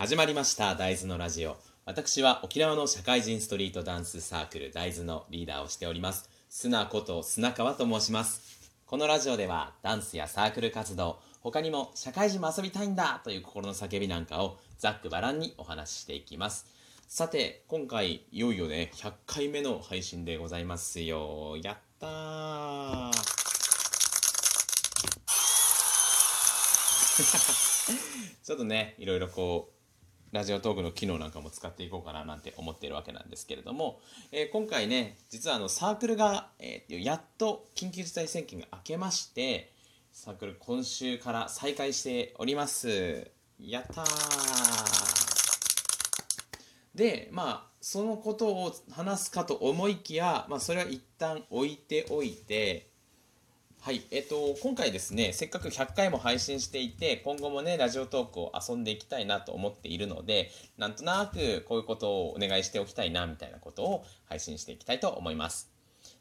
始まりました大豆のラジオ。私は沖縄の社会人ストリートダンスサークル大豆のリーダーをしております。砂こと砂川と申します。このラジオではダンスやサークル活動他にも社会人も遊びたいんだという心の叫びなんかをざっくばらんにお話ししていきます。さて今回いよいよね100回目の配信でございますよ。やったー。ちょっとねいろいろこうラジオトークの機能なんかも使っていこうかななんて思っているわけなんですけれども、えー今回ね実はあのサークルが、えーやっと緊急事態宣言が明けましてサークル今週から再開しております。やったでまあそのことを話すかと思いきや、まあ、それは一旦置いておいてはい、えっと、今回ですね、せっかく100回も配信していて、今後もね、ラジオトークを遊んでいきたいなと思っているので、なんとなくこういうことをお願いしておきたいな、みたいなことを配信していきたいと思います。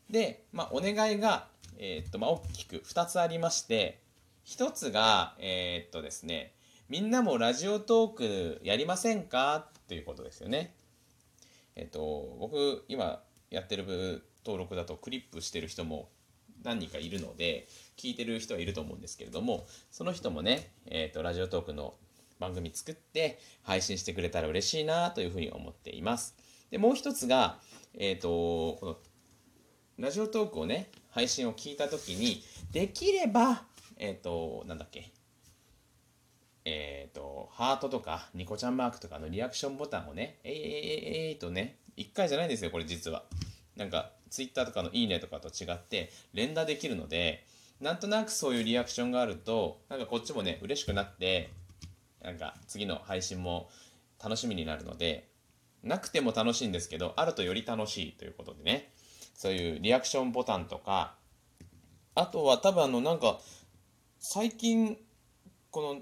で、まあ、お願いが、えっと、まあ、大きく2つありまして、1つが、えっとですね、みんなもラジオトークやりませんかということですよね。えっと、僕、今やってる登録だとクリップしてる人も何人かいるので聞いてる人はいると思うんですけれどもその人もね、えー、とラジオトークの番組作って配信してくれたら嬉しいなというふうに思っています。でもう一つが、えー、とこのラジオトークをね配信を聞いた時にできればえっ、となんだっけえっ、とハートとかニコちゃんマークとかのリアクションボタンをねえー、えー、えー、とね1回じゃないんですよこれ実は。なんかツイッターとかのいいねとかと違って連打できるのでなんとなくそういうリアクションがあるとなんかこっちもね嬉しくなってなんか次の配信も楽しみになるのでなくても楽しいんですけどあるとより楽しいということでねそういうリアクションボタンとかあとは多分あのなんか最近この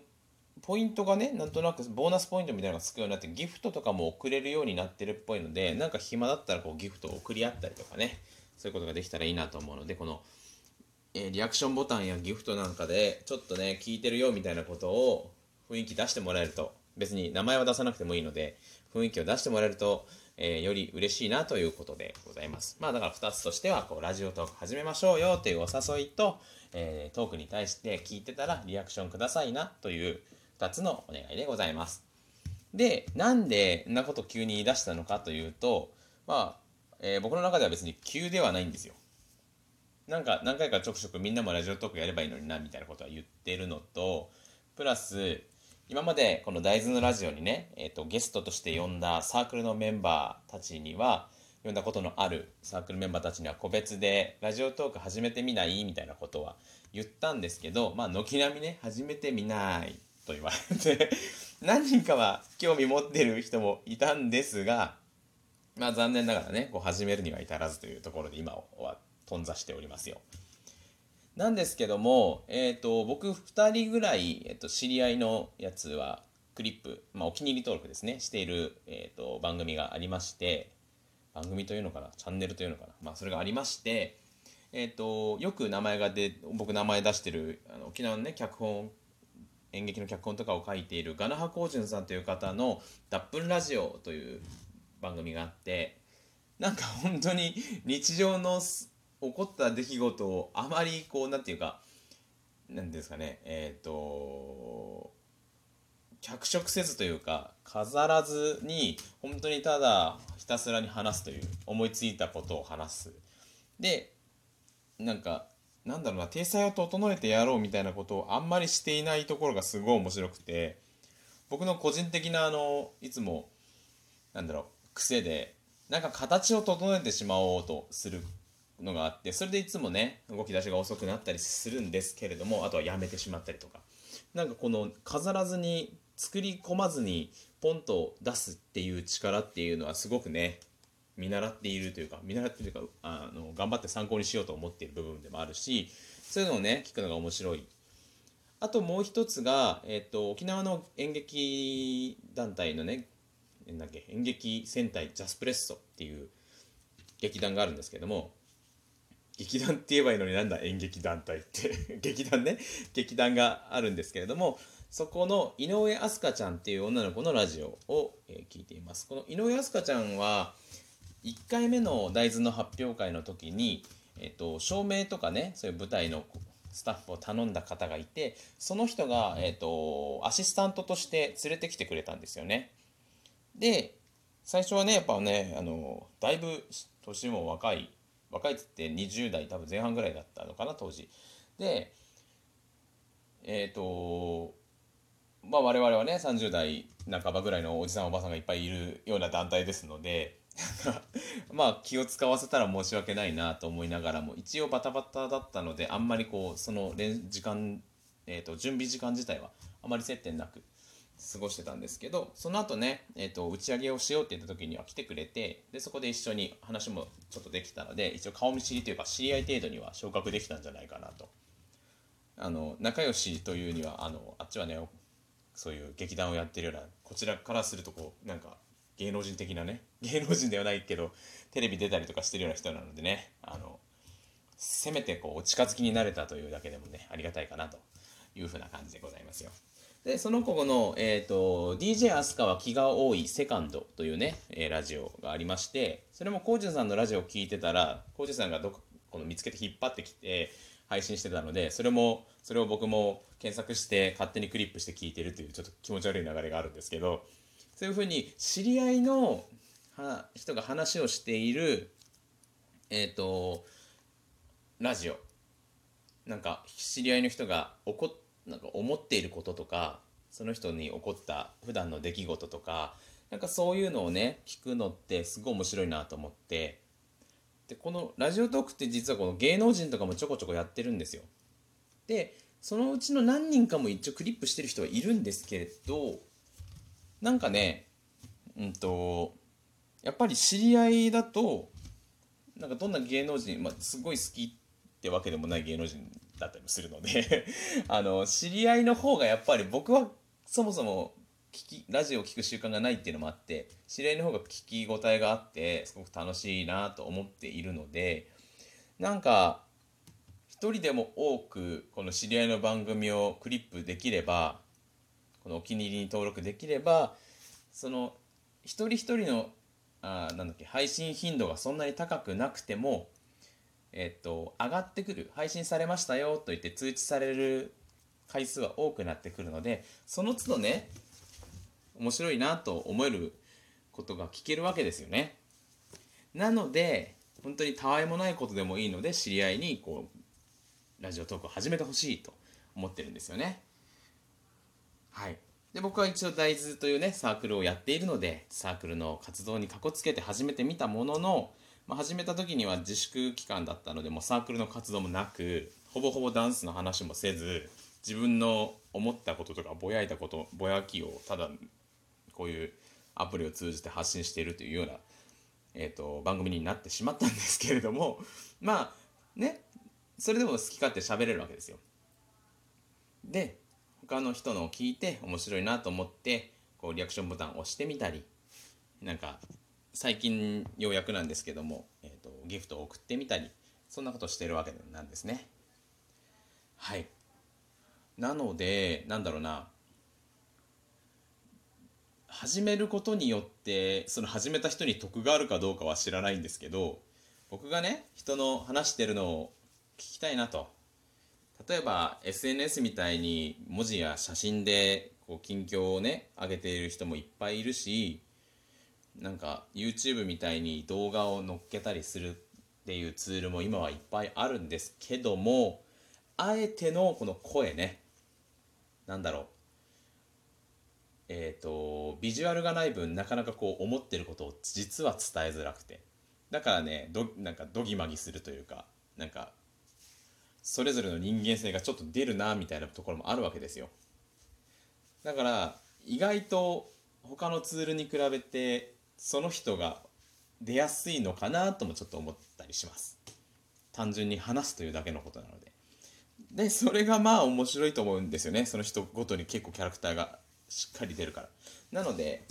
ポイントがねなんとなくボーナスポイントみたいなのがつくようになってギフトとかも送れるようになってるっぽいのでなんか暇だったらこうギフトを送り合ったりとかねそういうことができたらいいなと思うのでこの、えーリアクションボタンやギフトなんかでちょっとね聞いてるよみたいなことを雰囲気出してもらえると別に名前は出さなくてもいいので雰囲気を出してもらえると、えーより嬉しいなということでございます。まあだから2つとしてはこうラジオトーク始めましょうよというお誘いと、えートークに対して聞いてたらリアクションくださいなという2つのお願いでございます。でなんでんなこと急に言い出したのかというとまあ、えー僕の中では別に急ではないんですよ。なんか何回かちょくちょくみんなもラジオトークやればいいのになみたいなことは言ってるのとプラス今までこの大豆のラジオにね、えー、とゲストとして呼んだサークルのメンバーたちには呼んだことのあるサークルメンバーたちには個別でラジオトーク始めてみない？みたいなことは言ったんですけどまあ軒並みね始めてみない。と言われて 何人かは興味持ってる人もいたんですがまあ残念ながらねこう始めるには至らずというところで今は頓挫しておりますよ。なんですけども、えー、と僕2人ぐらい、えー、と知り合いのやつはクリップ、まあ、お気に入り登録ですねしている、えー、と番組がありまして番組というのかなチャンネルというのかな、まあ、それがありまして、えー、とよく名前が出僕名前出してるあの沖縄のね脚本演劇の脚本とかを書いているガナハコウジュンさんという方の「脱粉ラジオ」という番組があってなんか本当に日常の起こった出来事をあまりこうなんていうかなんですかねえっ、と脚色せずというか飾らずに本当にただひたすらに話すという思いついたことを話す。でなんかなんだろうな体裁を整えてやろうみたいなことをあんまりしていないところがすごい面白くて僕の個人的なあのいつもなんだろう癖でなんか形を整えてしまおうとするのがあってそれでいつもね動き出しが遅くなったりするんですけれどもあとはやめてしまったりとかなんかこの飾らずに作り込まずにポンと出すっていう力っていうのはすごくね見習っているというか見習っているというかあの頑張って参考にしようと思っている部分でもあるしそういうのをね聞くのが面白い。あともう一つが、えっと沖縄の演劇団体のねなんだっけ演劇戦隊ジャスプレッソっていう劇団があるんですけども劇団って言えばいいのになんだ演劇団体って。劇団ね。劇団があるんですけれどもそこの井上飛鳥ちゃんっていう女の子のラジオを、え聞いています。この井上飛鳥ちゃんは1回目の大豆の発表会の時に、えっと照明とかねそういう舞台のスタッフを頼んだ方がいてその人が、えっとアシスタントとして連れてきてくれたんですよね。で最初はねやっぱねあのだいぶ年も若い若いっつって20代多分前半ぐらいだったのかな当時。でえっ、とまあ我々はね30代半ばぐらいのおじさんおばさんがいっぱいいるような団体ですのでまあ気を使わせたら申し訳ないなと思いながらも一応バタバタだったのであんまりこうその時間、えー、と準備時間自体はあまり接点なく過ごしてたんですけどその後ね、えー、と打ち上げをしようって言った時には来てくれてでそこで一緒に話もちょっとできたので一応顔見知りというか知り合い程度には昇格できたんじゃないかなと。あの仲良しというにはあのあっちはねそういう劇団をやってるようなこちらからするとこうなんか芸能人的なね芸能人ではないけどテレビ出たりとかしてるような人なのでねあのせめてこうお近づきになれたというだけでもねありがたいかなというふうな感じでございますよ。でその子の、えーと、DJ 飛鳥は気が多いセカンドというね、えーラジオがありましてそれもコージュさんのラジオを聞いてたらコージュさんがどこの見つけて引っ張ってきて配信してたのでそれもそれを僕も検索して勝手にクリップして聞いてるというちょっと気持ち悪い流れがあるんですけどそういうふうに知り合いのは人が話をしているえっ、とラジオ。なんか知り合いの人が怒なんか思っていることとかその人に起こった普段の出来事とかなんかそういうのをね聞くのってすごい面白いなと思って。でこのラジオトークって実はこの芸能人とかもちょこちょこやってるんですよ。でそのうちの何人かも一応クリップしてる人はいるんですけれどなんかねうんとやっぱり知り合いだとなんかどんな芸能人、まあ、すごい好きってわけでもない芸能人だったりもするので あの知り合いの方がやっぱり僕はそもそも聞きラジオを聴く習慣がないっていうのもあって知り合いの方が聞き応えがあってすごく楽しいなと思っているのでなんか一人でも多くこの知り合いの番組をクリップできればこのお気に入りに登録できればその一人一人のあなんだっけ配信頻度がそんなに高くなくてもえっと上がってくる配信されましたよと言って通知される回数は多くなってくるのでその都度ね面白いなと思えることが聞けるわけですよね。なので本当にたわいもないことでもいいので知り合いにこうラジオトークを始めてほしいと思ってるんですよね。はいで僕は一応大豆というねサークルをやっているのでサークルの活動にかこつけて始めてみたものの、まあ、始めた時には自粛期間だったのでもうサークルの活動もなくほぼほぼダンスの話もせず自分の思ったこととかぼやいたことぼやきをただこういうアプリを通じて発信しているというような、えーと、番組になってしまったんですけれどもまあねそれでも好き勝手喋れるわけですよ。で他の人のを聞いて面白いなと思ってこうリアクションボタンを押してみたりなんか最近ようやくなんですけども、えーと、ギフトを送ってみたりそんなことしてるわけなんですね。はい。なのでなんだろうな。始めることによってその始めた人に得があるかどうかは知らないんですけど僕がね人の話してるのを聞きたいなと。例えば SNS みたいに文字や写真でこう近況をね上げている人もいっぱいいるしなんか YouTube みたいに動画を載っけたりするっていうツールも今はいっぱいあるんですけどもあえてのこの声ねなんだろう。えっ、ー、とビジュアルがない分なかなかこう思ってることを実は伝えづらくて。だからねどなんかどぎまぎするというかなんかそれぞれの人間性がちょっと出るなみたいなところもあるわけですよ。だから意外と他のツールに比べてその人が出やすいのかなともちょっと思ったりします。単純に話すというだけのことなので。でそれがまあ面白いと思うんですよね。その人ごとに結構キャラクターがしっかり出るから。なので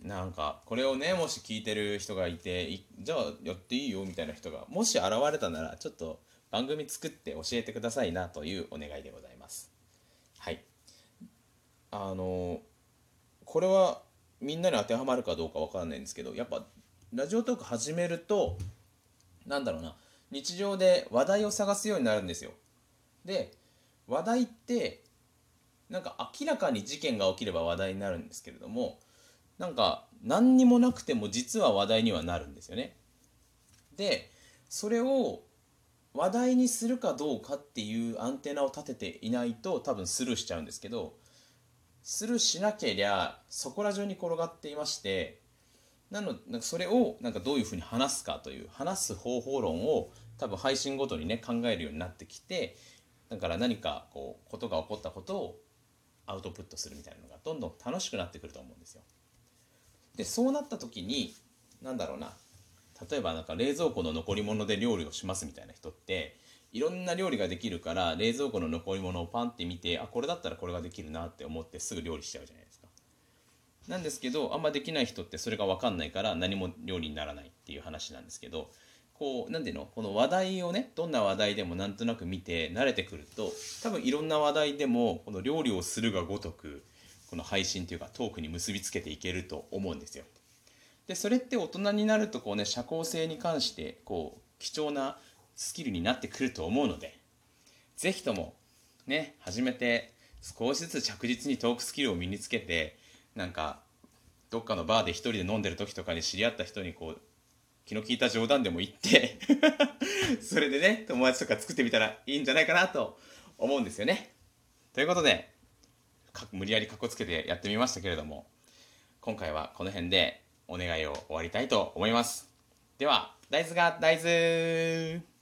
なんかこれをねもし聞いてる人がいてじゃあやっていいよみたいな人がもし現れたならちょっと番組作って教えてくださいなというお願いでございます。はい。あのこれはみんなに当てはまるかどうかわからないんですけどやっぱラジオトーク始めるとなんだろうな日常で話題を探すようになるんですよ。で話題ってなんか明らかに事件が起きれば話題になるんですけれどもなんか何にもなくても実は話題にはなるんですよね。でそれを話題にするかどうかっていうアンテナを立てていないと多分スルーしちゃうんですけどスルーしなけりゃそこら中に転がっていましてなのなんかそれをなんかどういうふうに話すかという話す方法論を多分配信ごとにね考えるようになってきてだから何かこうことが起こったことをアウトプットするみたいなのがどんどん楽しくなってくると思うんですよ。でそうなった時に何だろうな例えばなんか冷蔵庫の残り物で料理をしますみたいな人っていろんな料理ができるから冷蔵庫の残り物をパンって見てあこれだったらこれができるなって思ってすぐ料理しちゃうじゃないですか。なんですけどあんまできない人ってそれが分かんないから何も料理にならないっていう話なんですけどこう何ていうの？この話題をねどんな話題でもなんとなく見て慣れてくると多分いろんな話題でもこの料理をするがごとくこの配信というかトークに結びつけていけると思うんですよ。でそれって大人になるとこうね社交性に関してこう貴重なスキルになってくると思うので是非ともね始めて少しずつ着実にトークスキルを身につけてなんかどっかのバーで一人で飲んでる時とかに知り合った人にこう気の利いた冗談でも言って それでね友達とか作ってみたらいいんじゃないかなと思うんですよね。ということで無理やりかっこつけてやってみましたけれども今回はこの辺でお願いを終わりたいと思います。では大豆が大豆